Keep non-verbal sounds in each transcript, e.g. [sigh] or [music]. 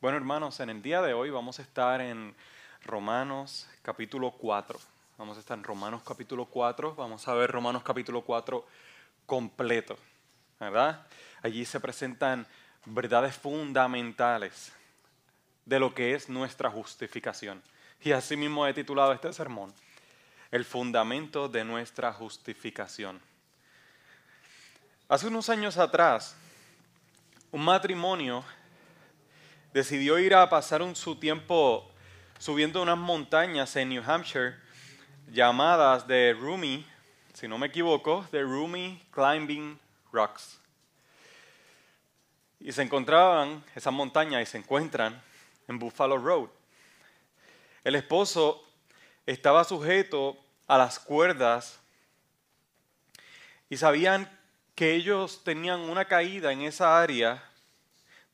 Bueno, hermanos, en el día de hoy vamos a estar en Romanos capítulo 4. Vamos a estar en Romanos capítulo 4. Vamos a ver Romanos capítulo 4 completo, ¿verdad? Allí se presentan verdades fundamentales de lo que es nuestra justificación. Y así mismo he titulado este sermón, El fundamento de nuestra justificación. Hace unos años atrás, un matrimonio decidió ir a pasar un, su tiempo subiendo unas montañas en New Hampshire llamadas de Rumi, si no me equivoco, de Rumi Climbing Rocks. Y se encontraban esas montañas y se encuentran en Buffalo Road. El esposo estaba sujeto a las cuerdas y sabían que ellos tenían una caída en esa área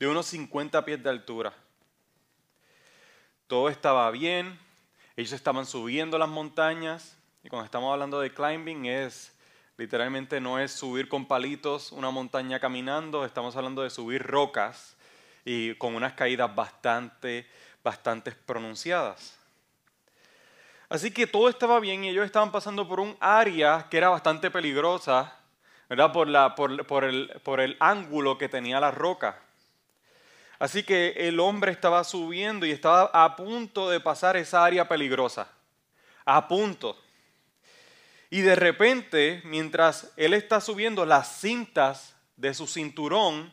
de unos 50 pies de altura. Todo estaba bien, ellos estaban subiendo las montañas y cuando estamos hablando de climbing es literalmente no es subir con palitos una montaña caminando, estamos hablando de subir rocas y con unas caídas bastante, bastante pronunciadas. Así que todo estaba bien y ellos estaban pasando por un área que era bastante peligrosa, ¿verdad? Por, el, por el ángulo que tenía la roca. Así que el hombre estaba subiendo y estaba a punto de pasar esa área peligrosa. A punto. Y de repente, mientras él está subiendo, las cintas de su cinturón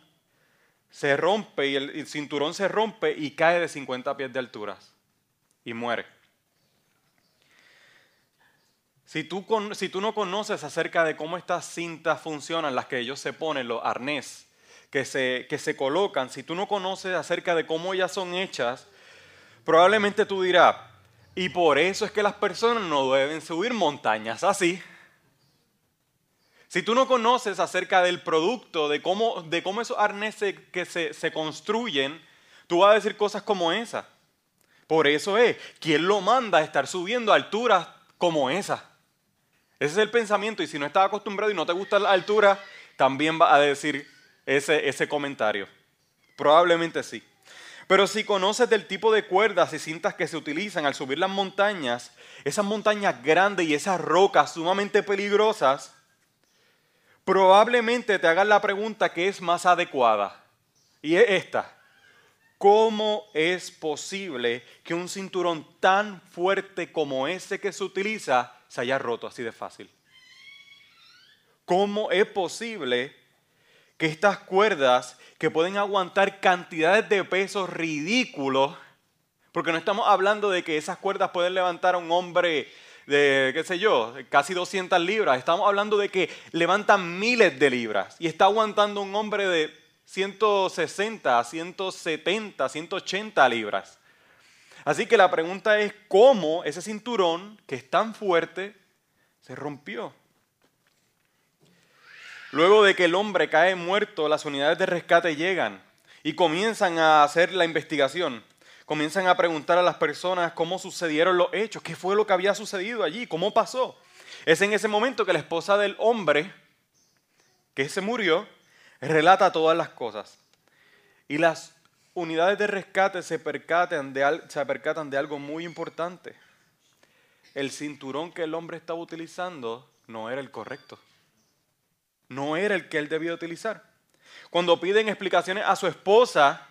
se rompe y el, cinturón se rompe y cae de 50 pies de altura y muere. Si tú, no conoces acerca de cómo estas cintas funcionan, las que ellos se ponen, los arnés, que se, que se colocan, si tú no conoces acerca de cómo ellas son hechas, probablemente tú dirás, y por eso es que las personas no deben subir montañas así. Si tú no conoces acerca del producto, de cómo, de cómo esos arneses que se, se construyen, tú vas a decir cosas como esa. Por eso es, ¿quién lo manda a estar subiendo a alturas como esa? Ese es el pensamiento y si no estás acostumbrado y no te gusta la altura, también va a decir, ese, ese comentario. Probablemente sí. Pero si conoces del tipo de cuerdas y cintas que se utilizan al subir las montañas, esas montañas grandes y esas rocas sumamente peligrosas, probablemente te hagas la pregunta que es más adecuada. Y es esta. ¿Cómo es posible que un cinturón tan fuerte como ese que se utiliza se haya roto así de fácil? ¿Cómo es posible que estas cuerdas que pueden aguantar cantidades de pesos ridículos, porque no estamos hablando de que esas cuerdas pueden levantar a un hombre de, qué sé yo, casi 200 libras, estamos hablando de que levantan miles de libras y está aguantando un hombre de 160, 170, 180 libras. Así que la pregunta es cómo ese cinturón, que es tan fuerte, se rompió. Luego de que el hombre cae muerto, las unidades de rescate llegan y comienzan a hacer la investigación. Comienzan a preguntar a las personas cómo sucedieron los hechos, qué fue lo que había sucedido allí, cómo pasó. Es en ese momento que la esposa del hombre que se murió relata todas las cosas. Y las unidades de rescate se percatan de, de algo muy importante. El cinturón que el hombre estaba utilizando no era el correcto no era el que él debía utilizar. Cuando piden explicaciones a su esposa,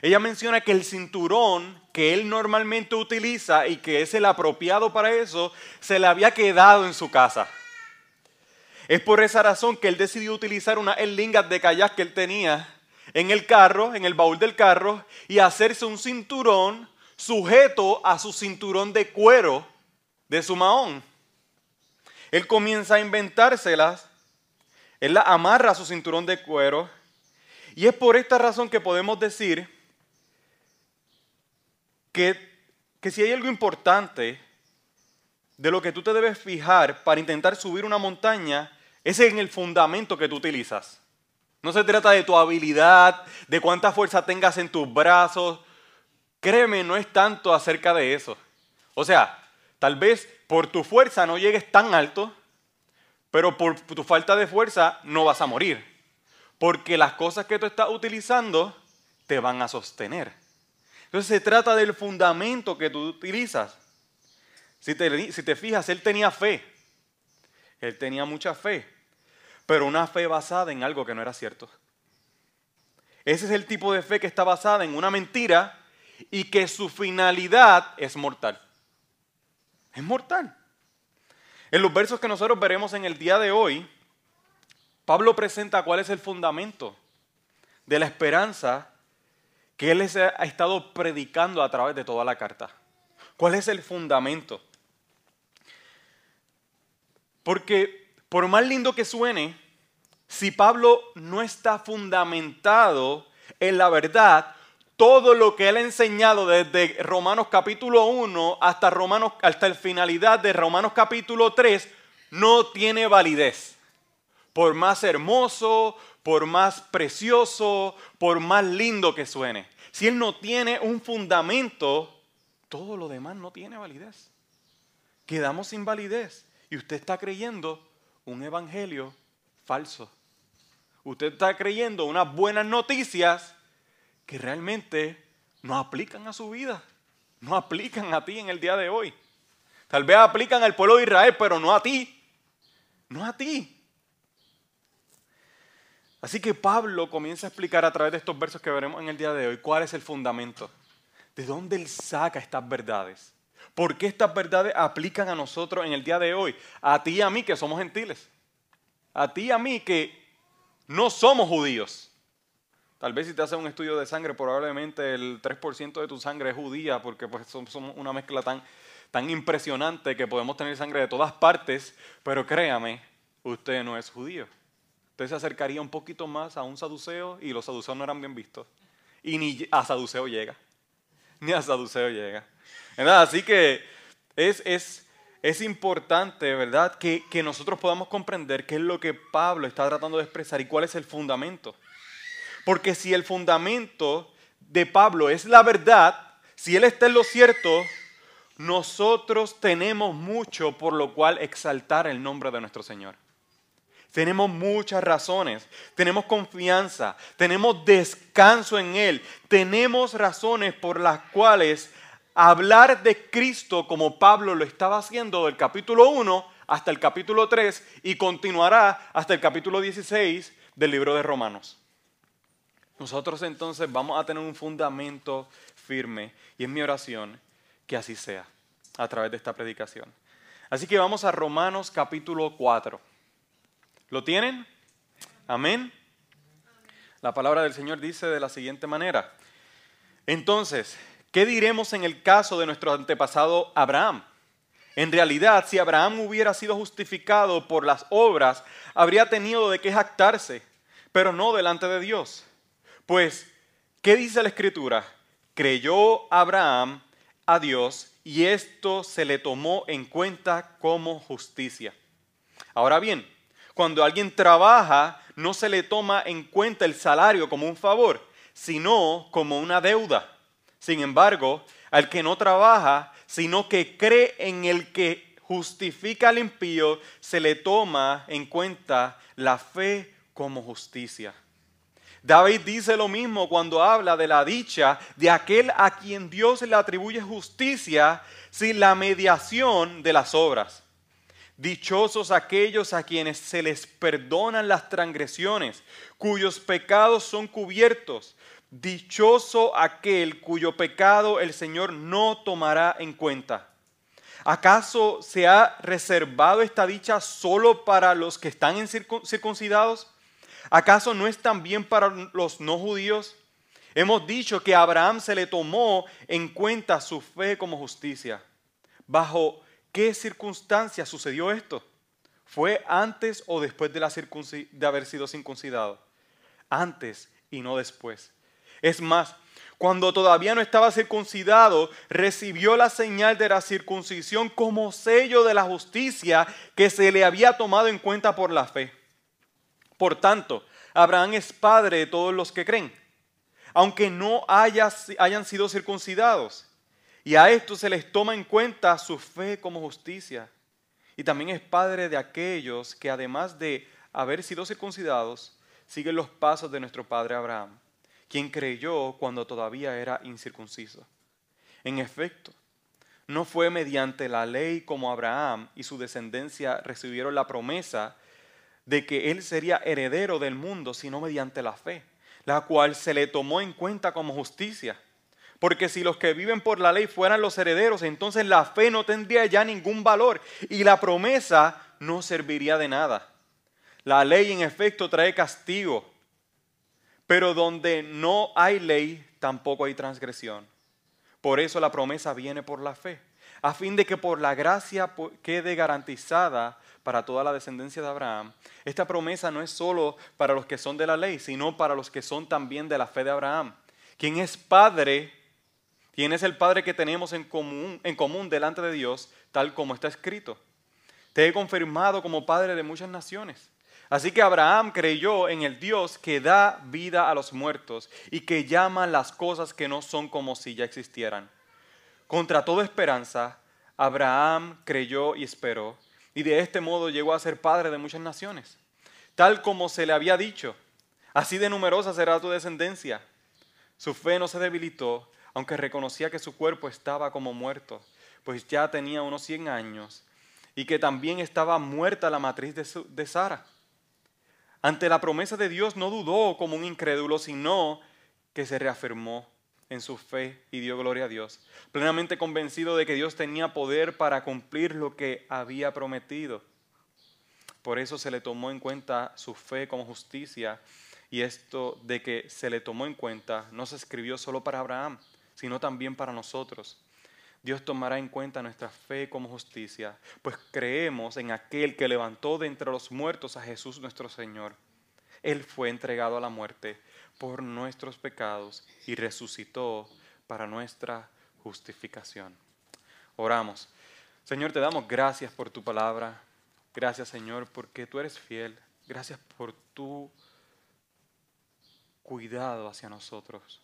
ella menciona que el cinturón que él normalmente utiliza y que es el apropiado para eso, se le había quedado en su casa. Es por esa razón que él decidió utilizar una lingas de kayak que él tenía en el carro, en el baúl del carro, y hacerse un cinturón sujeto a su cinturón de cuero de su mahón. Él comienza a inventárselas él la amarra a su cinturón de cuero. Y es por esta razón que podemos decir que, que si hay algo importante de lo que tú te debes fijar para intentar subir una montaña, es en el fundamento que tú utilizas. No se trata de tu habilidad, de cuánta fuerza tengas en tus brazos. Créeme, no es tanto acerca de eso. O sea, tal vez por tu fuerza no llegues tan alto, pero por tu falta de fuerza no vas a morir. Porque las cosas que tú estás utilizando te van a sostener. Entonces se trata del fundamento que tú utilizas. Si te, si te fijas, él tenía fe. Él tenía mucha fe, pero una fe basada en algo que no era cierto. Ese es el tipo de fe que está basada en una mentira y que su finalidad es mortal. Es mortal. En los versos que nosotros veremos en el día de hoy, Pablo presenta cuál es el fundamento de la esperanza que él ha estado predicando a través de toda la carta. ¿Cuál es el fundamento? Porque por más lindo que suene, si Pablo no está fundamentado en la verdad, todo lo que él ha enseñado desde Romanos capítulo 1 hasta, Romanos, hasta la finalidad de Romanos capítulo 3 no tiene validez. Por más hermoso, por más precioso, por más lindo que suene. Si él no tiene un fundamento, todo lo demás no tiene validez. Quedamos sin validez y usted está creyendo un evangelio falso. Usted está creyendo unas buenas noticias que realmente no aplican a su vida, no aplican a ti en el día de hoy. Tal vez aplican al pueblo de Israel, pero no a ti, no a ti. Así que Pablo comienza a explicar a través de estos versos que veremos en el día de hoy cuál es el fundamento, de dónde él saca estas verdades. ¿Por qué estas verdades aplican a nosotros en el día de hoy? A ti y a mí que somos gentiles. A ti y a mí que no somos judíos. Tal vez si te haces un estudio de sangre, probablemente el 3% de tu sangre es judía, porque pues somos una mezcla tan, tan impresionante que podemos tener sangre de todas partes, pero créame, usted no es judío. Usted se acercaría un poquito más a un saduceo y los saduceos no eran bien vistos. Y ni a saduceo llega. Ni a saduceo llega. Así que es, es, es importante, ¿verdad?, que, que nosotros podamos comprender qué es lo que Pablo está tratando de expresar y cuál es el fundamento. Porque si el fundamento de Pablo es la verdad, si él está en lo cierto, nosotros tenemos mucho por lo cual exaltar el nombre de nuestro Señor. Tenemos muchas razones, tenemos confianza, tenemos descanso en Él, tenemos razones por las cuales hablar de Cristo como Pablo lo estaba haciendo del capítulo 1 hasta el capítulo 3 y continuará hasta el capítulo 16 del libro de Romanos. Nosotros entonces vamos a tener un fundamento firme y es mi oración que así sea a través de esta predicación. Así que vamos a Romanos capítulo 4. ¿Lo tienen? Amén. La palabra del Señor dice de la siguiente manera. Entonces, ¿Qué diremos en el caso de nuestro antepasado Abraham? En realidad, si Abraham hubiera sido justificado por las obras, habría tenido de qué jactarse, pero no delante de Dios. Pues, ¿qué dice la Escritura? Creyó Abraham a Dios y esto se le tomó en cuenta como justicia. Ahora bien, cuando alguien trabaja, no se le toma en cuenta el salario como un favor, sino como una deuda. Sin embargo, al que no trabaja, sino que cree en el que justifica al impío, se le toma en cuenta la fe como justicia. David dice lo mismo cuando habla de la dicha de aquel a quien Dios le atribuye justicia sin la mediación de las obras. Dichosos aquellos a quienes se les perdonan las transgresiones, cuyos pecados son cubiertos. Dichoso aquel cuyo pecado el Señor no tomará en cuenta. ¿Acaso se ha reservado esta dicha solo para los que están circuncidados? ¿Acaso no es también para los no judíos? Hemos dicho que a Abraham se le tomó en cuenta su fe como justicia. ¿Bajo qué circunstancias sucedió esto? ¿Fue antes o después de, la de haber sido circuncidado? Antes y no después. Es más, cuando todavía no estaba circuncidado, recibió la señal de la circuncisión como sello de la justicia que se le había tomado en cuenta por la fe. Por tanto, Abraham es padre de todos los que creen, aunque no hayan sido circuncidados. Y a esto se les toma en cuenta su fe como justicia. Y también es padre de aquellos que además de haber sido circuncidados, siguen los pasos de nuestro padre Abraham quien creyó cuando todavía era incircunciso. En efecto, no fue mediante la ley como Abraham y su descendencia recibieron la promesa de que él sería heredero del mundo, sino mediante la fe, la cual se le tomó en cuenta como justicia. Porque si los que viven por la ley fueran los herederos, entonces la fe no tendría ya ningún valor y la promesa no serviría de nada. La ley en efecto trae castigo, pero donde no hay ley tampoco hay transgresión. Por eso la promesa viene por la fe, a fin de que por la gracia quede garantizada para toda la descendencia de Abraham. Esta promesa no es solo para los que son de la ley, sino para los que son también de la fe de Abraham. Quien es padre, quien es el padre que tenemos en común, en común delante de Dios, tal como está escrito. Te he confirmado como padre de muchas naciones. Así que Abraham creyó en el Dios que da vida a los muertos y que llama las cosas que no son como si ya existieran. Contra toda esperanza, Abraham creyó y esperó, y de este modo llegó a ser padre de muchas naciones, tal como se le había dicho. Así de numerosa será tu descendencia. Su fe no se debilitó, aunque reconocía que su cuerpo estaba como muerto, pues ya tenía unos 100 años, y que también estaba muerta la matriz de, de Sara. Ante la promesa de Dios no dudó como un incrédulo, sino que se reafirmó en su fe y dio gloria a Dios, plenamente convencido de que Dios tenía poder para cumplir lo que había prometido. Por eso se le tomó en cuenta su fe como justicia y esto de que se le tomó en cuenta no se escribió solo para Abraham, sino también para nosotros Dios tomará en cuenta nuestra fe como justicia, pues creemos en aquel que levantó de entre los muertos a Jesús nuestro Señor. Él fue entregado a la muerte por nuestros pecados y resucitó para nuestra justificación. Oramos. Señor, te damos gracias por tu palabra. Gracias, Señor, porque tú eres fiel. Gracias por tu cuidado hacia nosotros.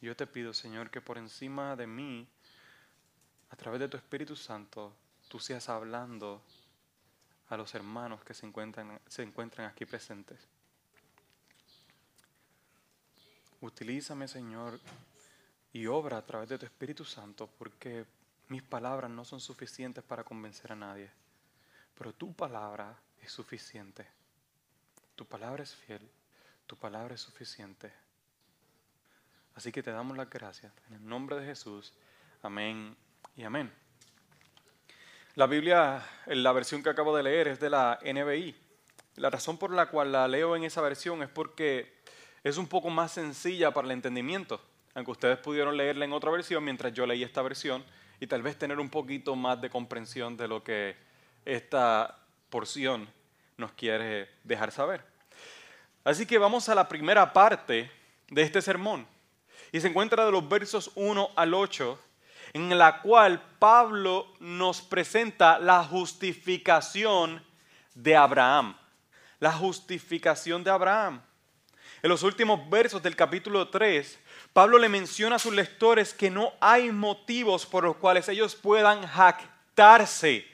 Yo te pido, Señor, que por encima de mí a través de tu Espíritu Santo, tú seas hablando a los hermanos que se encuentran, se encuentran aquí presentes. Utilízame, Señor, y obra a través de tu Espíritu Santo, porque mis palabras no son suficientes para convencer a nadie, pero tu palabra es suficiente. Tu palabra es fiel, tu palabra es suficiente. Así que te damos las gracias. En el nombre de Jesús. Amén y amén. La Biblia, la versión que acabo de leer, es de la NBI. La razón por la cual la leo en esa versión es porque es un poco más sencilla para el entendimiento, aunque ustedes pudieron leerla en otra versión mientras yo leí esta versión y tal vez tener un poquito más de comprensión de lo que esta porción nos quiere dejar saber. Así que vamos a la primera parte de este sermón y se encuentra de los versos 1 al 8 en la cual Pablo nos presenta la justificación de Abraham. La justificación de Abraham. En los últimos versos del capítulo 3, Pablo le menciona a sus lectores que no hay motivos por los cuales ellos puedan jactarse.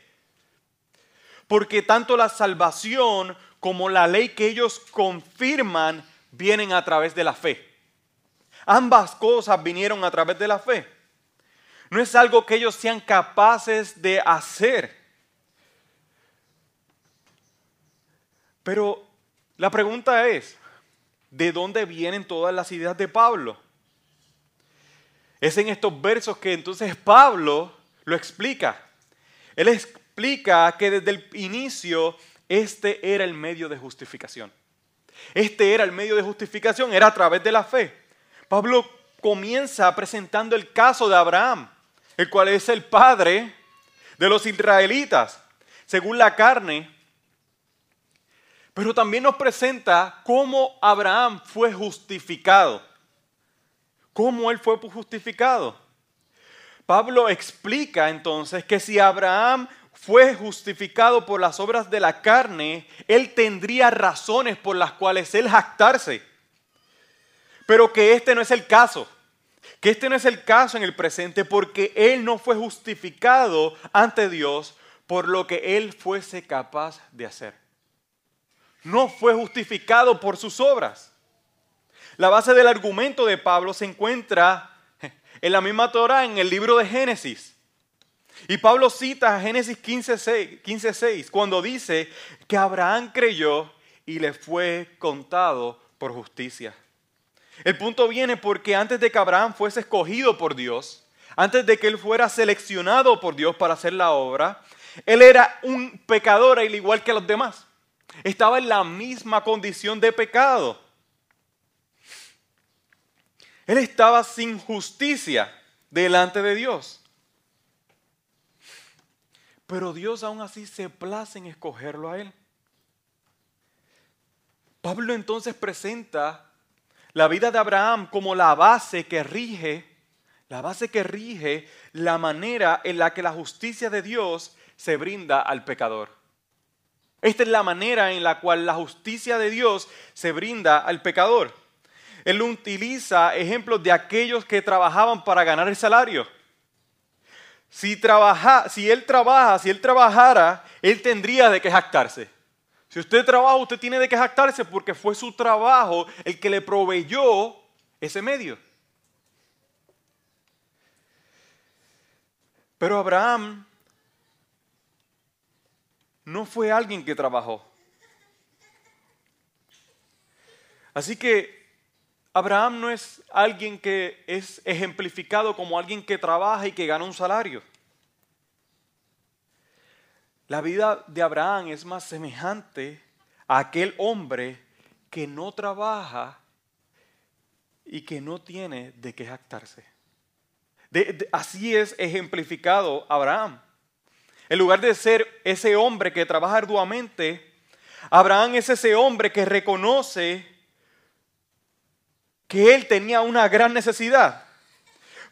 Porque tanto la salvación como la ley que ellos confirman vienen a través de la fe. Ambas cosas vinieron a través de la fe. No es algo que ellos sean capaces de hacer. Pero la pregunta es, ¿de dónde vienen todas las ideas de Pablo? Es en estos versos que entonces Pablo lo explica. Él explica que desde el inicio este era el medio de justificación. Este era el medio de justificación, era a través de la fe. Pablo comienza presentando el caso de Abraham el cual es el padre de los israelitas, según la carne. Pero también nos presenta cómo Abraham fue justificado. ¿Cómo él fue justificado? Pablo explica entonces que si Abraham fue justificado por las obras de la carne, él tendría razones por las cuales él jactarse. Pero que este no es el caso que este no es el caso en el presente porque él no fue justificado ante Dios por lo que él fuese capaz de hacer. No fue justificado por sus obras. La base del argumento de Pablo se encuentra [laughs] en la misma Torah, en el libro de Génesis. Y Pablo cita Génesis 15.6 15, cuando dice que Abraham creyó y le fue contado por justicia. El punto viene porque antes de que Abraham fuese escogido por Dios, antes de que él fuera seleccionado por Dios para hacer la obra, él era un pecador al igual que los demás. Estaba en la misma condición de pecado. Él estaba sin justicia delante de Dios. Pero Dios aún así se place en escogerlo a él. Pablo entonces presenta la vida de Abraham como la base que rige, la base que rige la manera en la que la justicia de Dios se brinda al pecador. Esta es la manera en la cual la justicia de Dios se brinda al pecador. Él utiliza ejemplos de aquellos que trabajaban para ganar el salario. Si, trabaja, si él trabaja, si él trabajara, él tendría de qué jactarse. Si usted trabaja, usted tiene de qué jactarse porque fue su trabajo el que le proveyó ese medio. Pero Abraham no fue alguien que trabajó. Así que Abraham no es alguien que es ejemplificado como alguien que trabaja y que gana un salario. La vida de Abraham es más semejante a aquel hombre que no trabaja y que no tiene de qué jactarse. así es ejemplificado Abraham. En lugar de ser ese hombre que trabaja arduamente, Abraham es ese hombre que reconoce que él tenía una gran necesidad,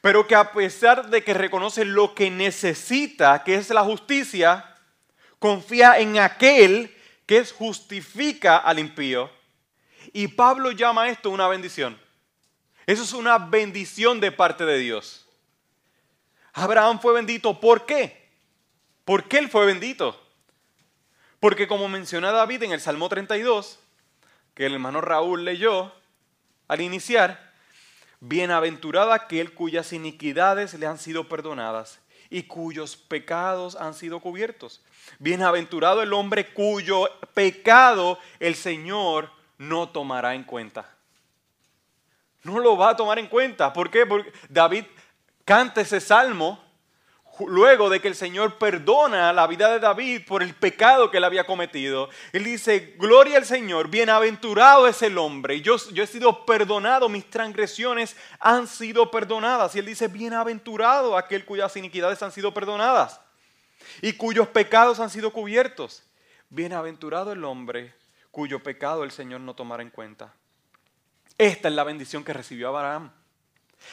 pero que a pesar de que reconoce lo que necesita, que es la justicia, confía en aquel que justifica al impío. Y Pablo llama esto una bendición. Eso es una bendición de parte de Dios. Abraham fue bendito. ¿Por qué? ¿Por qué él fue bendito? Porque como menciona David en el Salmo 32, que el hermano Raúl leyó al iniciar, bienaventurado aquel cuyas iniquidades le han sido perdonadas y cuyos pecados han sido cubiertos. Bienaventurado el hombre cuyo pecado el Señor no tomará en cuenta. No lo va a tomar en cuenta. ¿Por qué? Porque David canta ese salmo luego de que el Señor perdona la vida de David por el pecado que él había cometido. Él dice, gloria al Señor, bienaventurado es el hombre. Yo, yo he sido perdonado, mis transgresiones han sido perdonadas. Y él dice, bienaventurado aquel cuyas iniquidades han sido perdonadas y cuyos pecados han sido cubiertos. Bienaventurado el hombre cuyo pecado el Señor no tomará en cuenta. Esta es la bendición que recibió Abraham.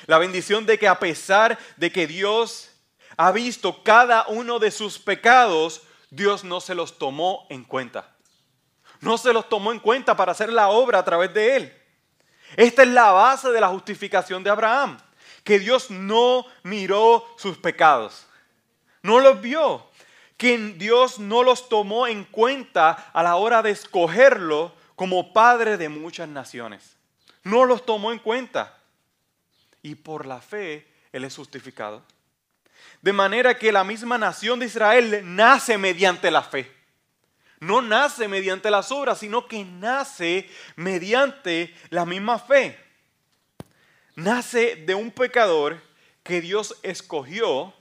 La bendición de que a pesar de que Dios ha visto cada uno de sus pecados, Dios no se los tomó en cuenta. No se los tomó en cuenta para hacer la obra a través de él. Esta es la base de la justificación de Abraham, que Dios no miró sus pecados no los vio, que Dios no los tomó en cuenta a la hora de escogerlo como padre de muchas naciones. No los tomó en cuenta. Y por la fe Él es justificado. De manera que la misma nación de Israel nace mediante la fe. No nace mediante las obras, sino que nace mediante la misma fe. Nace de un pecador que Dios escogió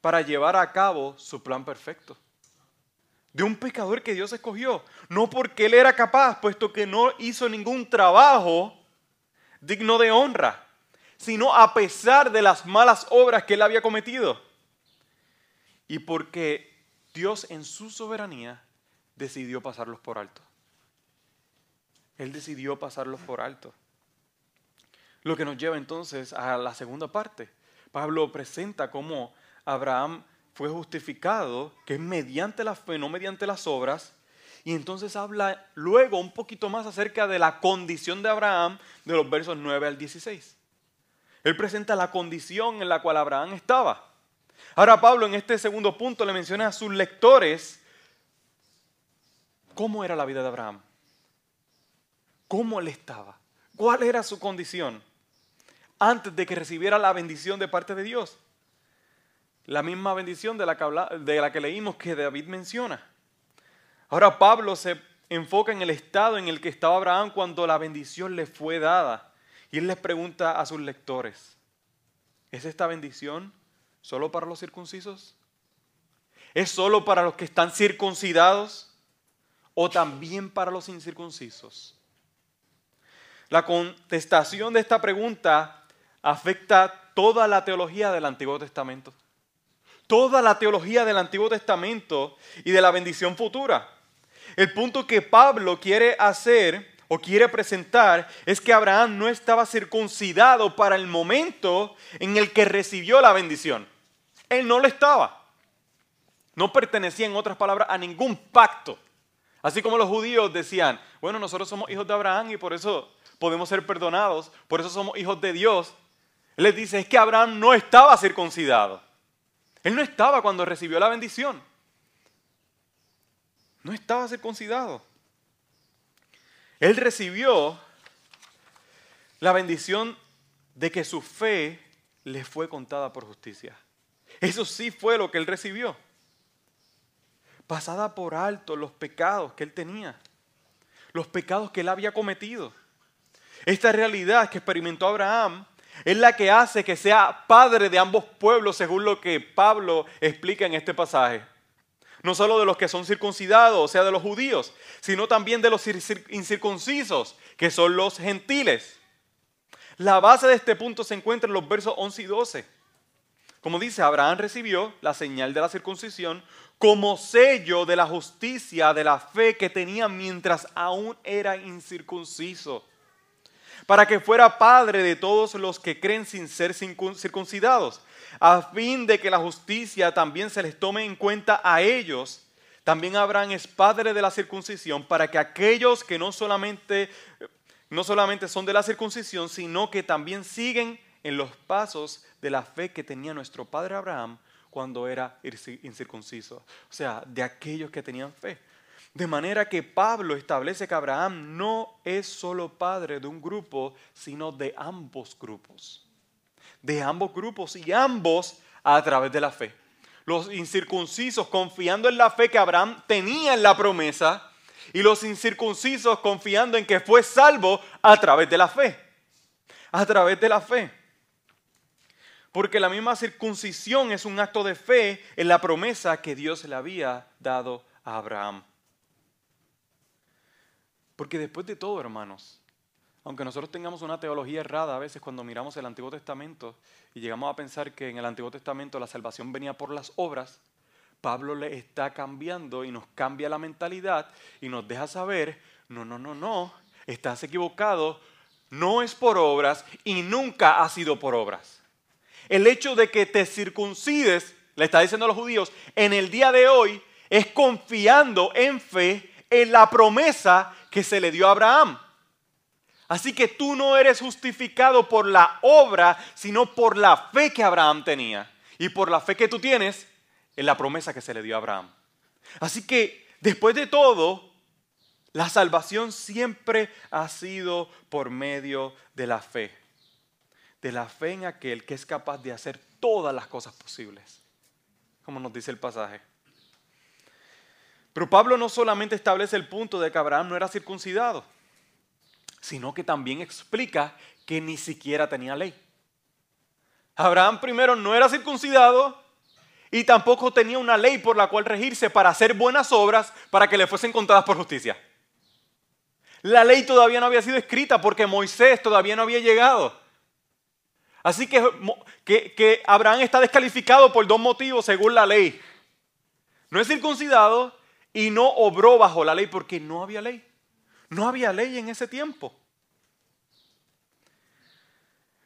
para llevar a cabo su plan perfecto. De un pecador que Dios escogió, no porque él era capaz, puesto que no hizo ningún trabajo digno de honra, sino a pesar de las malas obras que él había cometido. Y porque Dios en su soberanía decidió pasarlos por alto. Él decidió pasarlos por alto. Lo que nos lleva entonces a la segunda parte. Pablo presenta cómo Abraham fue justificado, que es mediante la fe, no mediante las obras. Y entonces habla luego un poquito más acerca de la condición de Abraham de los versos 9 al 16. Él presenta la condición en la cual Abraham estaba. Ahora Pablo en este segundo punto le menciona a sus lectores cómo era la vida de Abraham. Cómo él estaba. ¿Cuál era su condición antes de que recibiera la bendición de parte de Dios? La misma bendición de la que, leímos que David menciona. Ahora Pablo se enfoca en el estado en el que estaba Abraham cuando la bendición le fue dada. Y él les pregunta a sus lectores, ¿es esta bendición solo para los circuncisos? ¿Es solo para los que están circuncidados o también para los incircuncisos? La contestación de esta pregunta afecta toda la teología del Antiguo Testamento. Toda la teología del Antiguo Testamento y de la bendición futura. El punto que Pablo quiere hacer o quiere presentar es que Abraham no estaba circuncidado para el momento en el que recibió la bendición. Él no lo estaba. No pertenecía, en otras palabras, a ningún pacto. Así como los judíos decían, bueno, nosotros somos hijos de Abraham y por eso podemos ser perdonados, por eso somos hijos de Dios. Él les dice, es que Abraham no estaba circuncidado. Él no estaba cuando recibió la bendición. No estaba circuncidado. Él recibió la bendición de que su fe le fue contada por justicia. Eso sí fue lo que él recibió. Pasada por alto los pecados que él tenía, los pecados que él había cometido. Esta realidad que experimentó Abraham es la que hace que sea padre de ambos pueblos, según lo que Pablo explica en este pasaje. No solo de los que son circuncidados, o sea, de los judíos, sino también de los incircuncisos, que son los gentiles. La base de este punto se encuentra en los versos 11 y 12. Como dice, Abraham recibió la señal de la circuncisión como sello de la justicia, de la fe que tenía mientras aún era incircunciso para que fuera padre de todos los que creen sin ser circuncidados, a fin de que la justicia también se les tome en cuenta a ellos. También Abraham es padre de la circuncisión para que aquellos que no solamente, no solamente son de la circuncisión, sino que también siguen en los pasos de la fe que tenía nuestro padre Abraham cuando era incircunciso. O sea, de aquellos que tenían fe. De manera que Pablo establece que Abraham no es solo padre de un grupo, sino de ambos grupos. De ambos grupos y ambos a través de la fe. Los incircuncisos confiando en la fe que Abraham tenía en la promesa y los incircuncisos confiando en que fue salvo a través de la fe. A través de la fe. Porque la misma circuncisión es un acto de fe en la promesa que Dios le había dado a Abraham. Porque después de todo, hermanos, aunque nosotros tengamos una teología errada a veces cuando miramos el Antiguo Testamento y llegamos a pensar que en el Antiguo Testamento la salvación venía por las obras, Pablo le está cambiando y nos cambia la mentalidad y nos deja saber, no, no, no, no, estás equivocado, no es por obras y nunca ha sido por obras. El hecho de que te circuncides, le está diciendo a los judíos, en el día de hoy es confiando en fe en la promesa que se le dio a Abraham. Así que tú no eres justificado por la obra, sino por la fe que Abraham tenía. Y por la fe que tú tienes en la promesa que se le dio a Abraham. Así que, después de todo, la salvación siempre ha sido por medio de la fe. De la fe en aquel que es capaz de hacer todas las cosas posibles. Como nos dice el pasaje. Pero Pablo no solamente establece el punto de que Abraham no era circuncidado, sino que también explica que ni siquiera tenía ley. Abraham primero no era circuncidado y tampoco tenía una ley por la cual regirse para hacer buenas obras para que le fuesen contadas por justicia. La ley todavía no había sido escrita porque Moisés todavía no había llegado. Así que, que, Abraham está descalificado por dos motivos según la ley. No es circuncidado y no obró bajo la ley porque no había ley. No había ley en ese tiempo.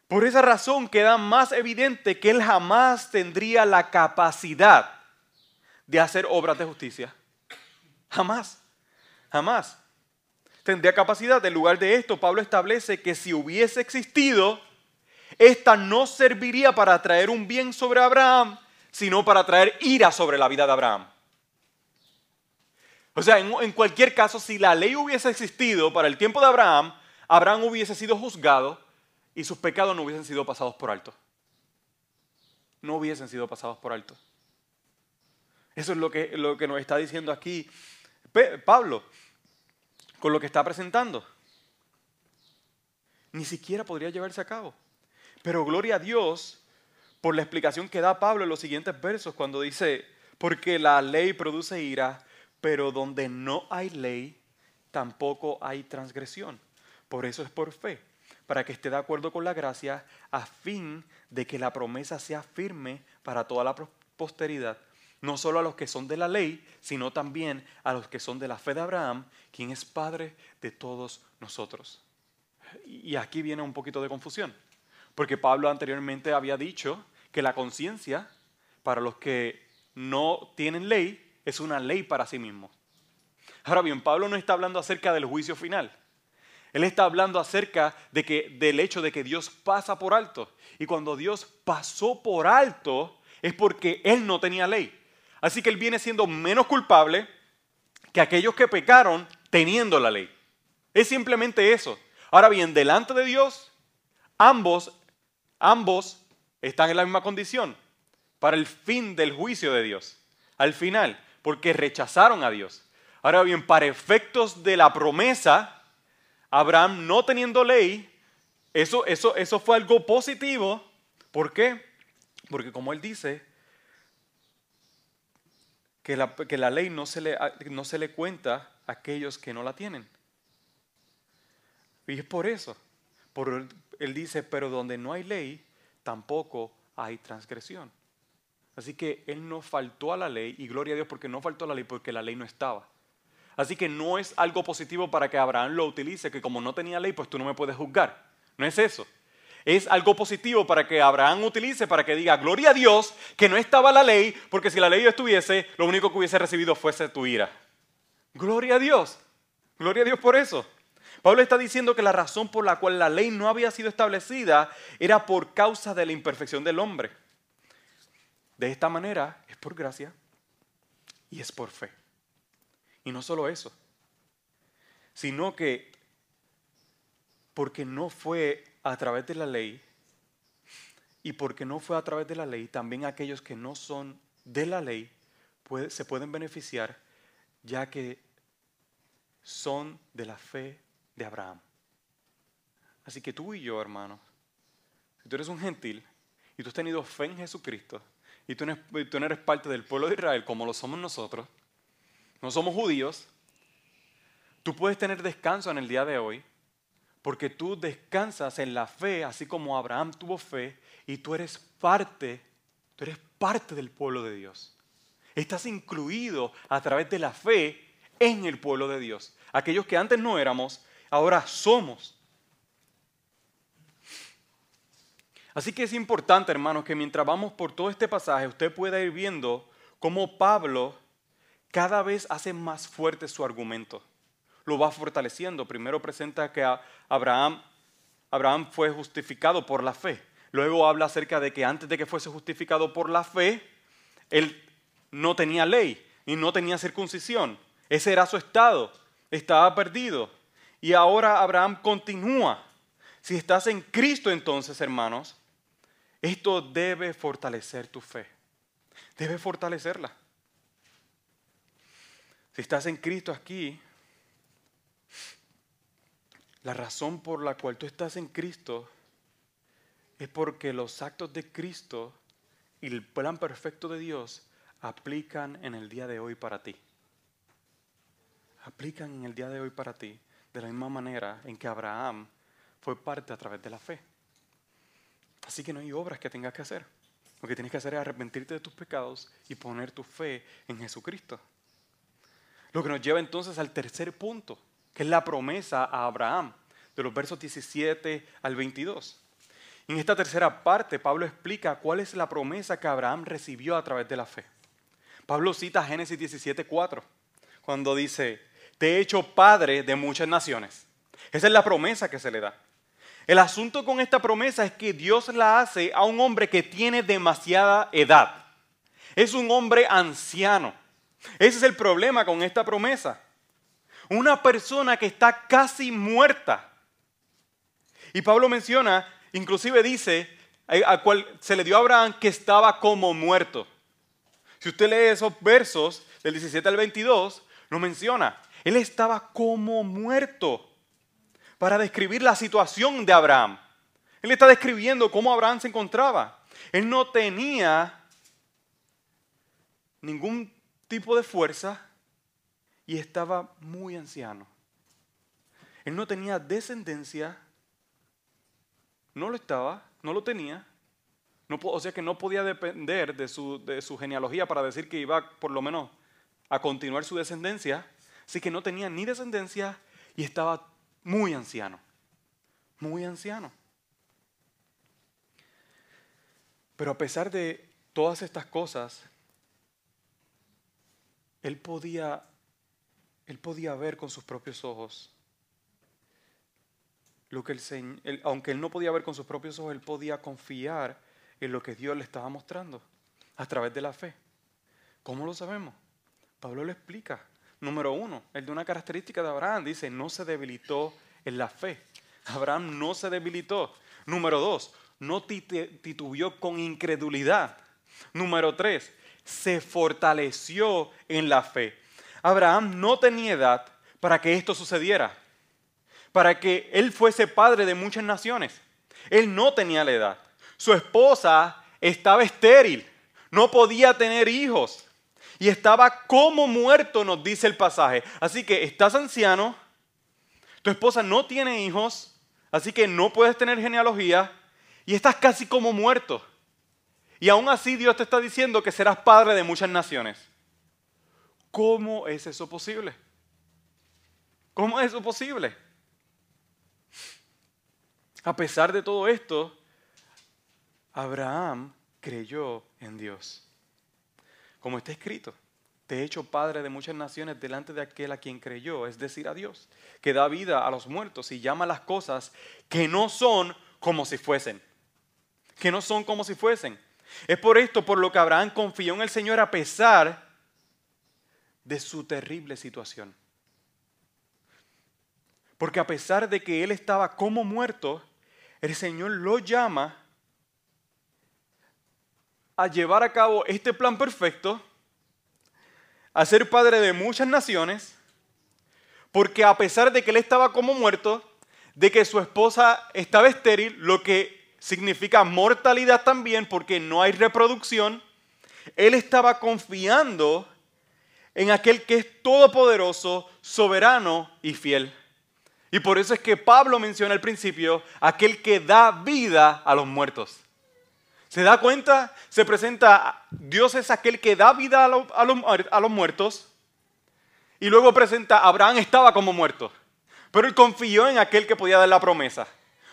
Por esa razón queda más evidente que él jamás tendría la capacidad de hacer obras de justicia. Jamás, jamás. Tendría capacidad. En lugar de esto, Pablo establece que si hubiese existido, esta no serviría para traer un bien sobre Abraham, sino para traer ira sobre la vida de Abraham. O sea, en, cualquier caso, si la ley hubiese existido para el tiempo de Abraham, Abraham hubiese sido juzgado y sus pecados no hubiesen sido pasados por alto. No hubiesen sido pasados por alto. Eso es lo que, lo que nos está diciendo aquí Pablo con lo que está presentando. Ni siquiera podría llevarse a cabo. Pero gloria a Dios por la explicación que da Pablo en los siguientes versos cuando dice, porque la ley produce ira, pero donde no hay ley, tampoco hay transgresión. Por eso es por fe, para que esté de acuerdo con la gracia, a fin de que la promesa sea firme para toda la posteridad, no solo a los que son de la ley, sino también a los que son de la fe de Abraham, quien es Padre de todos nosotros. Y aquí viene un poquito de confusión, porque Pablo anteriormente había dicho que la conciencia para los que no tienen ley es una ley para sí mismo. Ahora bien, Pablo no está hablando acerca del juicio final. Él está hablando acerca de que, del hecho de que Dios pasa por alto. Y cuando Dios pasó por alto es porque Él no tenía ley. Así que Él viene siendo menos culpable que aquellos que pecaron teniendo la ley. Es simplemente eso. Ahora bien, delante de Dios, ambos, ambos están en la misma condición para el fin del juicio de Dios. Al final, porque rechazaron a Dios. Ahora bien, para efectos de la promesa, Abraham no teniendo ley, eso, eso, eso fue algo positivo. ¿Por qué? Porque como él dice, que la, que la ley no se, le, no se le cuenta a aquellos que no la tienen. Y es por eso. Por, él dice, pero donde no hay ley, tampoco hay transgresión. Así que él no faltó a la ley y gloria a Dios porque no faltó a la ley porque la ley no estaba. Así que no es algo positivo para que Abraham lo utilice, que como no tenía ley, pues tú no me puedes juzgar. No es eso. Es algo positivo para que Abraham utilice, para que diga, gloria a Dios, que no estaba la ley, porque si la ley estuviese, lo único que hubiese recibido fuese tu ira. Gloria a Dios. Gloria a Dios por eso. Pablo está diciendo que la razón por la cual la ley no había sido establecida era por causa de la imperfección del hombre. De esta manera es por gracia y es por fe. Y no solo eso, sino que porque no fue a través de la ley y porque no fue a través de la ley, también aquellos que no son de la ley se pueden beneficiar ya que son de la fe de Abraham. Así que tú y yo, hermano, si tú eres un gentil y tú has tenido fe en Jesucristo y tú no eres parte del pueblo de Israel como lo somos nosotros, no somos judíos, tú puedes tener descanso en el día de hoy porque tú descansas en la fe, así como Abraham tuvo fe, y tú eres parte, tú eres parte del pueblo de Dios. Estás incluido a través de la fe en el pueblo de Dios. Aquellos que antes no éramos, ahora somos. Así que es importante, hermanos, que mientras vamos por todo este pasaje, usted pueda ir viendo cómo Pablo cada vez hace más fuerte su argumento. Lo va fortaleciendo. Primero presenta que Abraham, Abraham fue justificado por la fe. Luego habla acerca de que antes de que fuese justificado por la fe, él no tenía ley y no tenía circuncisión. Ese era su estado. Estaba perdido. Y ahora Abraham continúa. Si estás en Cristo entonces, hermanos, esto debe fortalecer tu fe. Debe fortalecerla. Si estás en Cristo aquí, la razón por la cual tú estás en Cristo es porque los actos de Cristo y el plan perfecto de Dios aplican en el día de hoy para ti. Aplican en el día de hoy para ti de la misma manera en que Abraham fue parte a través de la fe. Así que no hay obras que tengas que hacer. Lo que tienes que hacer es arrepentirte de tus pecados y poner tu fe en Jesucristo. Lo que nos lleva entonces al tercer punto, que es la promesa a Abraham, de los versos 17 al 22. En esta tercera parte, Pablo explica cuál es la promesa que Abraham recibió a través de la fe. Pablo cita Génesis 17, 4, cuando dice, te he hecho padre de muchas naciones. Esa es la promesa que se le da. El asunto con esta promesa es que Dios la hace a un hombre que tiene demasiada edad. Es un hombre anciano. Ese es el problema con esta promesa. Una persona que está casi muerta. Y Pablo menciona, inclusive dice, a cual se le dio a Abraham que estaba como muerto. Si usted lee esos versos del 17 al 22, lo menciona. Él estaba como muerto para describir la situación de Abraham. Él está describiendo cómo Abraham se encontraba. Él no tenía ningún tipo de fuerza y estaba muy anciano. Él no tenía descendencia, no lo estaba, no lo tenía. No, o sea que no podía depender de su, de su genealogía para decir que iba por lo menos a continuar su descendencia. Así que no tenía ni descendencia y estaba muy anciano. Muy anciano. Pero a pesar de todas estas cosas, él podía, él podía ver con sus propios ojos lo que el, aunque él no podía ver con sus propios ojos, él podía confiar en lo que Dios le estaba mostrando a través de la fe. ¿Cómo lo sabemos? Pablo lo explica. Número uno, el de una característica de Abraham dice, no se debilitó en la fe. Abraham no se debilitó. Número dos, no titubeó con incredulidad. Número tres, se fortaleció en la fe. Abraham no tenía edad para que esto sucediera, para que él fuese padre de muchas naciones. Él no tenía la edad. Su esposa estaba estéril, no podía tener hijos y estaba como muerto, nos dice el pasaje. Así que estás anciano, tu esposa no tiene hijos, así que no puedes tener genealogía y estás casi como muerto. Y aún así Dios te está diciendo que serás padre de muchas naciones. ¿Cómo es eso posible? ¿Cómo es eso posible? A pesar de todo esto, Abraham creyó en Dios. Como está escrito, te he hecho padre de muchas naciones delante de aquel a quien creyó, es decir, a Dios, que da vida a los muertos y llama las cosas que no son como si fuesen. Que no son como si fuesen. Es por esto por lo que Abraham confió en el Señor a pesar de su terrible situación. Porque a pesar de que él estaba como muerto, el Señor lo llama a llevar a cabo este plan perfecto, a ser padre de muchas naciones, porque a pesar de que él estaba como muerto, de que su esposa estaba estéril, lo que significa mortalidad también porque no hay reproducción, él estaba confiando en aquel que es todopoderoso, soberano y fiel. Y por eso es que Pablo menciona al principio aquel que da vida a los muertos. ¿Se da cuenta? Se presenta, Dios es aquel que da vida a los, muertos. Y luego presenta, Abraham estaba como muerto. Pero él confió en aquel que podía dar la promesa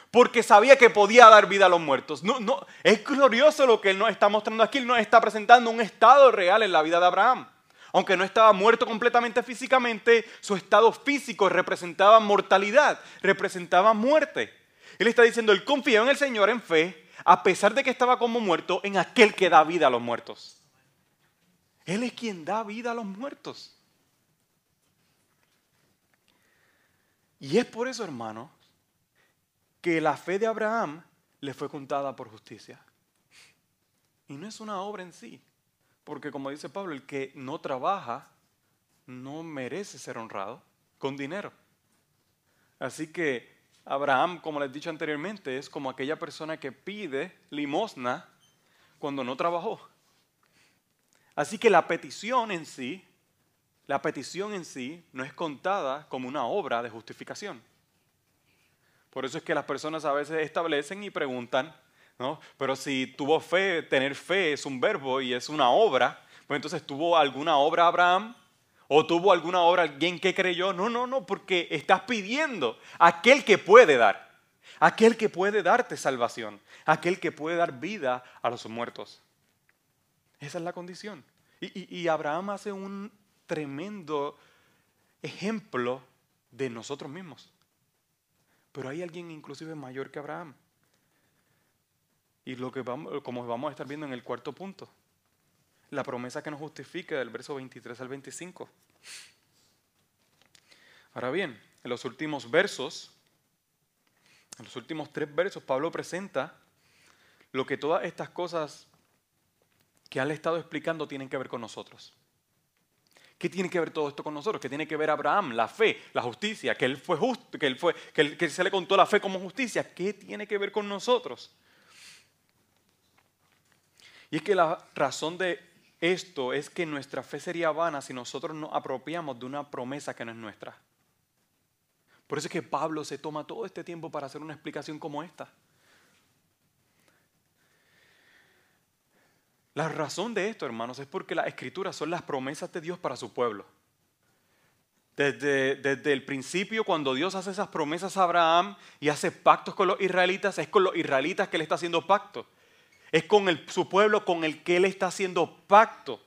porque sabía que podía dar vida a los muertos. No, no, es glorioso lo que él nos está mostrando aquí. Él nos está presentando un estado real en la vida de Abraham. Aunque no estaba muerto completamente físicamente, su estado físico representaba mortalidad, representaba muerte. Él está diciendo, él confió en el Señor en fe, a pesar de que estaba como muerto, en aquel que da vida a los muertos. Él es quien da vida a los muertos. Y es por eso, hermano, que la fe de Abraham le fue contada por justicia. Y no es una obra en sí, porque como dice Pablo, el que no trabaja no merece ser honrado con dinero. Así que Abraham, como les he dicho anteriormente, es como aquella persona que pide limosna cuando no trabajó. Así que la petición en sí, la petición en sí no es contada como una obra de justificación. Por eso es que las personas a veces establecen y preguntan, ¿no? Pero si tuvo fe, tener fe es un verbo y es una obra, pues entonces tuvo alguna obra Abraham o tuvo alguna obra alguien que creyó. No, no, no, porque estás pidiendo aquel que puede dar, aquel que puede darte salvación, aquel que puede dar vida a los muertos. Esa es la condición. Y, y Abraham hace un tremendo ejemplo de nosotros mismos. Pero hay alguien inclusive mayor que Abraham. Y lo que vamos, como vamos a estar viendo en el cuarto punto, la promesa que nos justifica del verso 23 al 25. Ahora bien, en los últimos versos, En los últimos tres versos, Pablo presenta lo que todas estas cosas que han estado explicando tienen que ver con nosotros. ¿Qué tiene que ver todo esto con nosotros? ¿Qué tiene que ver Abraham? La fe, la justicia, que él fue justo, que, él fue, que, que se le contó la fe como justicia. ¿Qué tiene que ver con nosotros? Y es que la razón de esto es que nuestra fe sería vana si nosotros nos apropiamos de una promesa que no es nuestra. Por eso es que Pablo se toma todo este tiempo para hacer una explicación como esta. La razón de esto, hermanos, es porque las escrituras son las promesas de Dios para su pueblo. Desde, desde, el principio, cuando Dios hace esas promesas a Abraham y hace pactos con los israelitas, es con los israelitas que él está haciendo pacto. Es con el, su pueblo con el que él está haciendo pacto.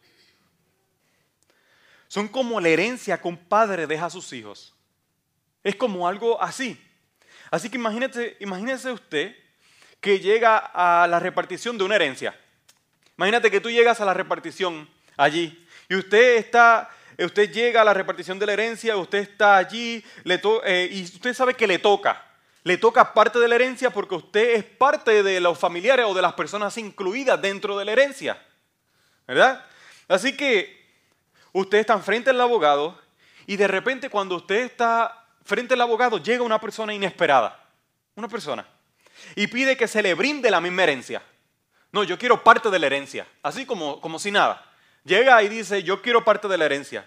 Son como la herencia que un padre deja a sus hijos. Es como algo así. Así que imagínese, imagínese usted que llega a la repartición de una herencia. Imagínate que tú llegas a la repartición allí y usted está, usted llega a la repartición de la herencia, usted está allí eh, y usted sabe que le toca. Le toca parte de la herencia porque usted es parte de los familiares o de las personas incluidas dentro de la herencia. ¿Verdad? Así que usted está frente al abogado y de repente cuando usted está frente al abogado llega una persona inesperada, una persona, y pide que se le brinde la misma herencia. No, yo quiero parte de la herencia, así como, como si nada. Llega y dice, yo quiero parte de la herencia.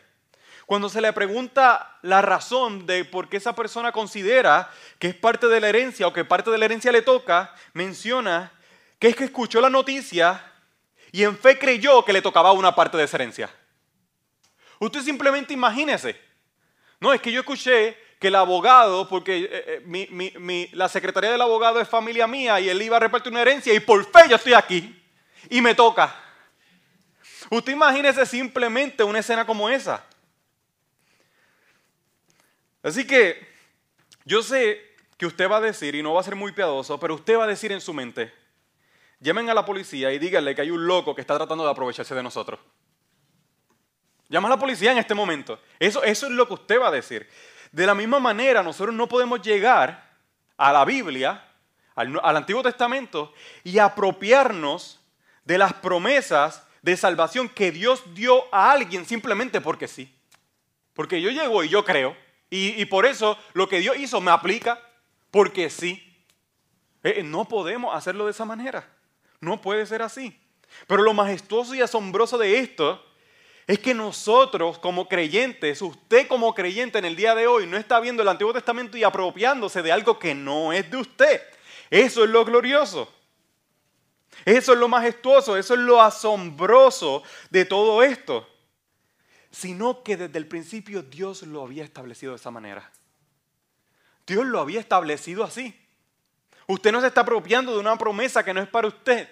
Cuando se le pregunta la razón de por qué esa persona considera que es parte de la herencia o que parte de la herencia le toca, menciona que es que escuchó la noticia y en fe creyó que le tocaba una parte de esa herencia. Usted simplemente imagínese. No, es que yo escuché que el abogado, porque eh, eh, la secretaría del abogado es familia mía y él iba a repartir una herencia y por fe yo estoy aquí y me toca. Usted imagínese simplemente una escena como esa. Así que yo sé que usted va a decir, y no va a ser muy piadoso, pero usted va a decir en su mente, llamen a la policía y díganle que hay un loco que está tratando de aprovecharse de nosotros. Llama a la policía en este momento. Eso, eso es lo que usted va a decir. De la misma manera, nosotros no podemos llegar a la Biblia, al, Antiguo Testamento, y apropiarnos de las promesas de salvación que Dios dio a alguien simplemente porque sí. Porque yo llego y yo creo, y, por eso lo que Dios hizo me aplica, porque sí. Eh, no podemos hacerlo de esa manera. No puede ser así. Pero lo majestuoso y asombroso de esto es que nosotros como creyentes, usted como creyente en el día de hoy no está viendo el Antiguo Testamento y apropiándose de algo que no es de usted. Eso es lo glorioso. Eso es lo majestuoso, eso es lo asombroso de todo esto. Sino que desde el principio Dios lo había establecido de esa manera. Dios lo había establecido así. Usted no se está apropiando de una promesa que no es para usted.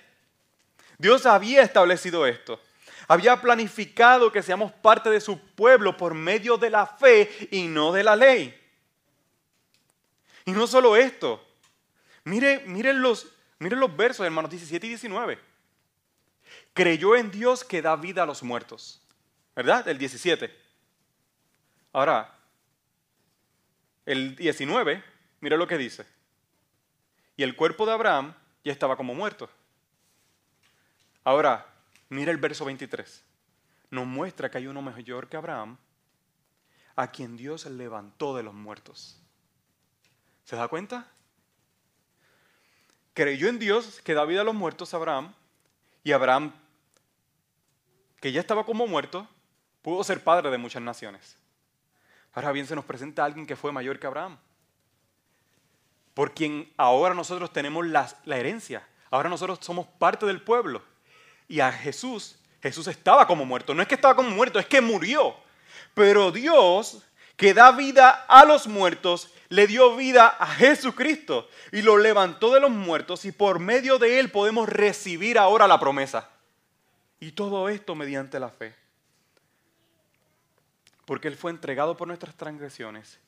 Dios había establecido esto había planificado que seamos parte de su pueblo por medio de la fe y no de la ley. Y no solo esto, miren, los, miren los versos, hermanos 17 y 19. Creyó en Dios que da vida a los muertos. ¿Verdad? El 17. Ahora, el 19, mire lo que dice. Y el cuerpo de Abraham ya estaba como muerto. Ahora, Mira el verso 23. Nos muestra que hay uno mayor que Abraham, a quien Dios levantó de los muertos. ¿Se da cuenta? Creyó en Dios que da vida a los muertos Abraham, y Abraham, que ya estaba como muerto, pudo ser padre de muchas naciones. Ahora bien, se nos presenta alguien que fue mayor que Abraham, por quien ahora nosotros tenemos la, la herencia, ahora nosotros somos parte del pueblo. Y a Jesús, Jesús estaba como muerto. No es que estaba como muerto, es que murió. Pero Dios, que da vida a los muertos, le dio vida a Jesucristo y lo levantó de los muertos y por medio de él podemos recibir ahora la promesa. Y todo esto mediante la fe. Porque él fue entregado por nuestras transgresiones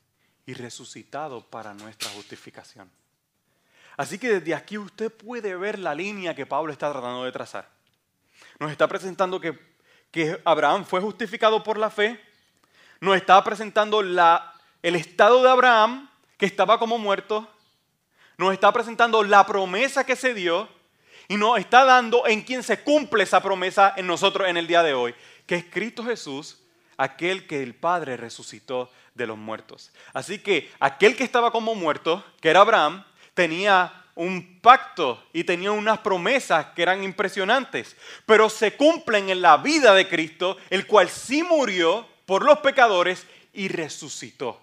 y resucitado para nuestra justificación. Así que desde aquí usted puede ver la línea que Pablo está tratando de trazar. Nos está presentando que, Abraham fue justificado por la fe, nos está presentando la, el estado de Abraham, que estaba como muerto, nos está presentando la promesa que se dio y nos está dando en quien se cumple esa promesa en nosotros en el día de hoy, que es Cristo Jesús, aquel que el Padre resucitó de los muertos. Así que aquel que estaba como muerto, que era Abraham, tenía un pacto y tenía unas promesas que eran impresionantes, pero se cumplen en la vida de Cristo, el cual sí murió por los pecadores y resucitó.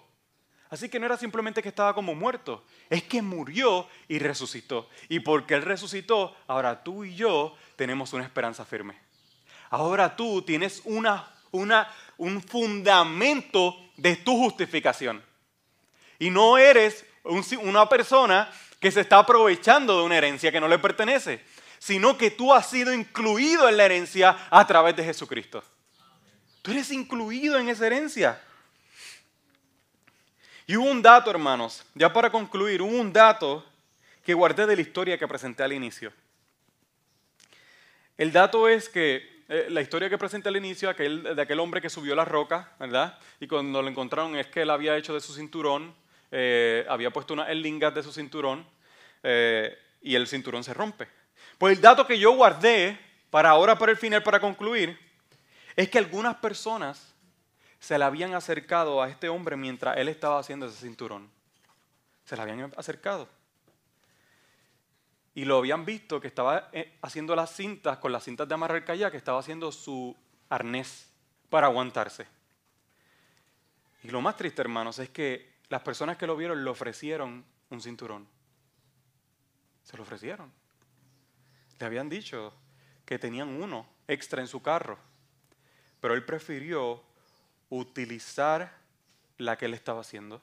Así que no era simplemente que estaba como muerto, es que murió y resucitó. Y porque Él resucitó, ahora tú y yo tenemos una esperanza firme. Ahora tú tienes una, una, un fundamento de tu justificación. Y no eres una persona que se está aprovechando de una herencia que no le pertenece, sino que tú has sido incluido en la herencia a través de Jesucristo. Tú eres incluido en esa herencia. Y hubo un dato, hermanos, ya para concluir, hubo un dato que guardé de la historia que presenté al inicio. El dato es que eh, la historia que presenté al inicio, de aquel hombre que subió la roca, ¿verdad? Y cuando lo encontraron es que él había hecho de su cinturón, eh, había puesto una lingas de su cinturón eh, y el cinturón se rompe. Pues el dato que yo guardé para ahora, para el final, para concluir, es que algunas personas se le habían acercado a este hombre mientras él estaba haciendo ese cinturón. Se le habían acercado. Y lo habían visto que estaba eh, haciendo las cintas, con las cintas de amarrar kayak, que estaba haciendo su arnés para aguantarse. Y lo más triste, hermanos, es que las personas que lo vieron le ofrecieron un cinturón. Se lo ofrecieron. Le habían dicho que tenían uno extra en su carro, pero él prefirió utilizar la que él estaba haciendo?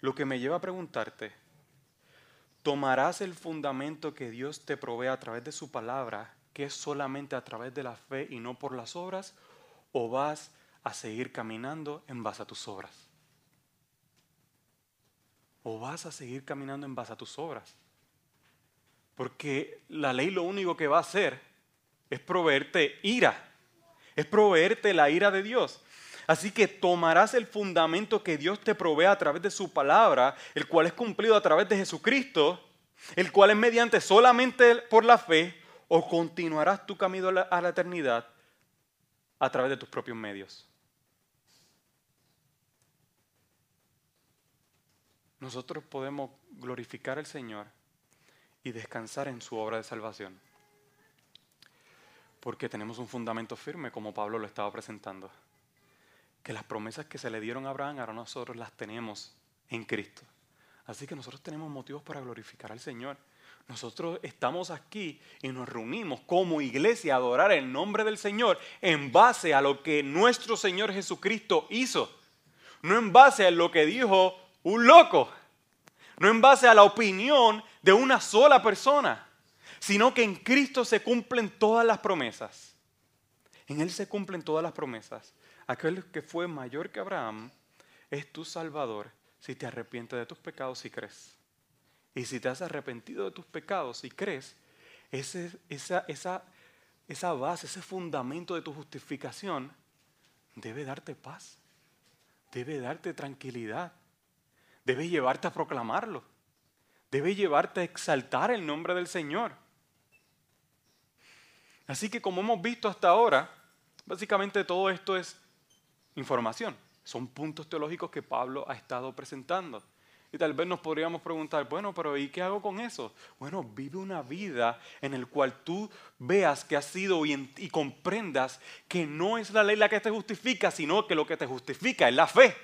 Lo que me lleva a preguntarte, ¿tomarás el fundamento que Dios te provee a través de su palabra, que es solamente a través de la fe y no por las obras, o vas a seguir caminando en base a tus obras? ¿O vas a seguir caminando en base a tus obras? Porque la ley lo único que va a hacer es proveerte ira es proveerte la ira de Dios. Así que tomarás el fundamento que Dios te provee a través de su palabra, el cual es cumplido a través de Jesucristo, el cual es mediante solamente por la fe, o continuarás tu camino a la eternidad a través de tus propios medios. Nosotros podemos glorificar al Señor y descansar en su obra de salvación porque tenemos un fundamento firme, como Pablo lo estaba presentando. Que las promesas que se le dieron a Abraham, ahora nosotros las tenemos en Cristo. Así que nosotros tenemos motivos para glorificar al Señor. Nosotros estamos aquí y nos reunimos como iglesia a adorar el nombre del Señor en base a lo que nuestro Señor Jesucristo hizo. No en base a lo que dijo un loco. No en base a la opinión de una sola persona sino que en Cristo se cumplen todas las promesas. En Él se cumplen todas las promesas. Aquel que fue mayor que Abraham es tu Salvador si te arrepientes de tus pecados y crees. Y si te has arrepentido de tus pecados y crees, esa, esa, base, ese fundamento de tu justificación debe darte paz, debe darte tranquilidad, debe llevarte a proclamarlo, debe llevarte a exaltar el nombre del Señor. Así que como hemos visto hasta ahora, básicamente todo esto es información. Son puntos teológicos que Pablo ha estado presentando. Y tal vez nos podríamos preguntar, bueno, pero ¿y qué hago con eso? Bueno, vive una vida en la cual tú veas que has sido y, y, comprendas que no es la ley la que te justifica, sino que lo que te justifica es la fe.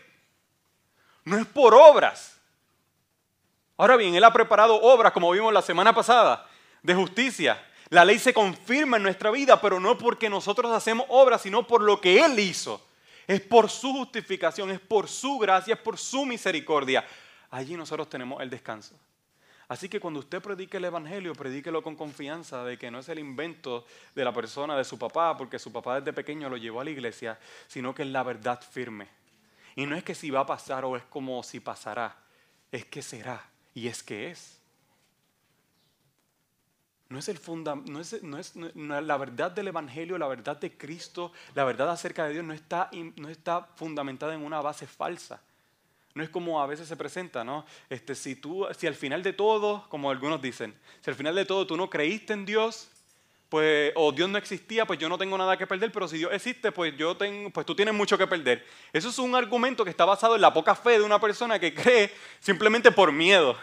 No es por obras. Ahora bien, Él ha preparado obras, como vimos la semana pasada, de justicia, la ley se confirma en nuestra vida, pero no porque nosotros hacemos obras, sino por lo que Él hizo. Es por su justificación, es por su gracia, es por su misericordia. Allí nosotros tenemos el descanso. Así que cuando usted predique el Evangelio, predíquelo con confianza de que no es el invento de la persona, de su papá, porque su papá desde pequeño lo llevó a la iglesia, sino que es la verdad firme. Y no es que si va a pasar o es como si pasará, es que será y es que es. No es, el no, es, no es la verdad del Evangelio, la verdad de Cristo, la verdad acerca de Dios no está, no está fundamentada en una base falsa. no es como a veces se presenta, ¿no? Este, si, tú, si al final de todo, como algunos dicen, si al final de todo tú no creíste en Dios, pues, o Dios no existía, pues yo no tengo nada que perder, pero si Dios existe, pues, yo tengo, pues tú tienes mucho que perder. Eso es un argumento que está basado en la poca fe de una persona que cree simplemente por miedo.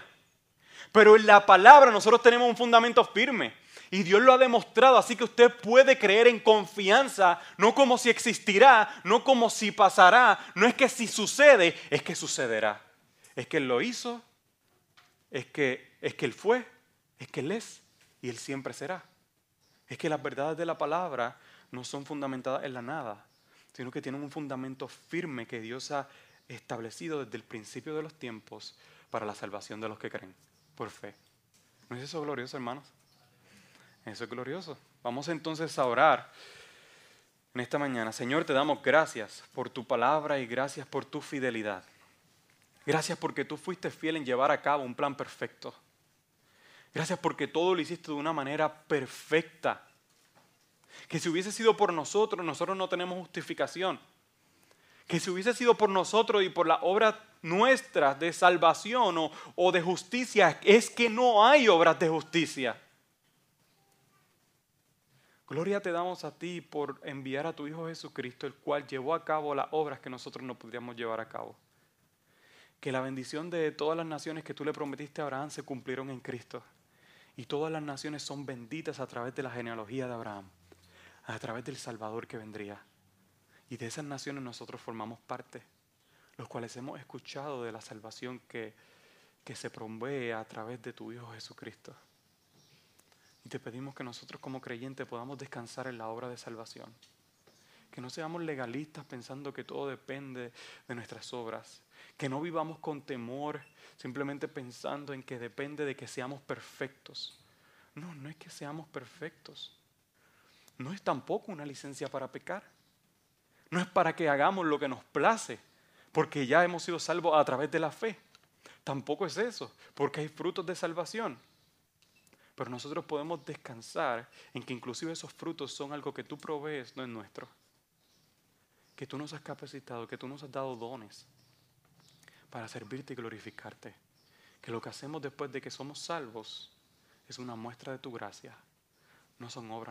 Pero en la palabra nosotros tenemos un fundamento firme. Y Dios lo ha demostrado, así que usted puede creer en confianza, no como si existirá, no como si pasará, no es que si sucede, es que sucederá. Es que Él lo hizo, es que, es que Él fue, es que Él es y Él siempre será. Es que las verdades de la palabra no son fundamentadas en la nada, sino que tienen un fundamento firme que Dios ha establecido desde el principio de los tiempos para la salvación de los que creen por fe. ¿No es eso glorioso, hermanos? Eso es glorioso. Vamos entonces a orar en esta mañana. Señor, te damos gracias por tu palabra y gracias por tu fidelidad. Gracias porque tú fuiste fiel en llevar a cabo un plan perfecto. Gracias porque todo lo hiciste de una manera perfecta. Que si hubiese sido por nosotros, nosotros no tenemos justificación. Que si hubiese sido por nosotros y por la obra nuestras de salvación o, o de justicia, es que no hay obras de justicia. Gloria te damos a ti por enviar a tu Hijo Jesucristo, el cual llevó a cabo las obras que nosotros no podríamos llevar a cabo. Que la bendición de todas las naciones que tú le prometiste a Abraham se cumplieron en Cristo. Y todas las naciones son benditas a través de la genealogía de Abraham, a través del Salvador que vendría. Y de esas naciones nosotros formamos parte, los cuales hemos escuchado de la salvación que, que se provee a través de tu Hijo Jesucristo. Y te pedimos que nosotros como creyentes podamos descansar en la obra de salvación. Que no seamos legalistas pensando que todo depende de nuestras obras. Que no vivamos con temor simplemente pensando en que depende de que seamos perfectos. No, no es que seamos perfectos. No es tampoco una licencia para pecar. No es para que hagamos lo que nos place, porque ya hemos sido salvos a través de la fe. Tampoco es eso, porque hay frutos de salvación. Pero nosotros podemos descansar en que inclusive esos frutos son algo que tú provees, no es nuestro. Que tú nos has capacitado, que tú nos has dado dones para servirte y glorificarte. Que lo que hacemos después de que somos salvos es una muestra de tu gracia, no son obras.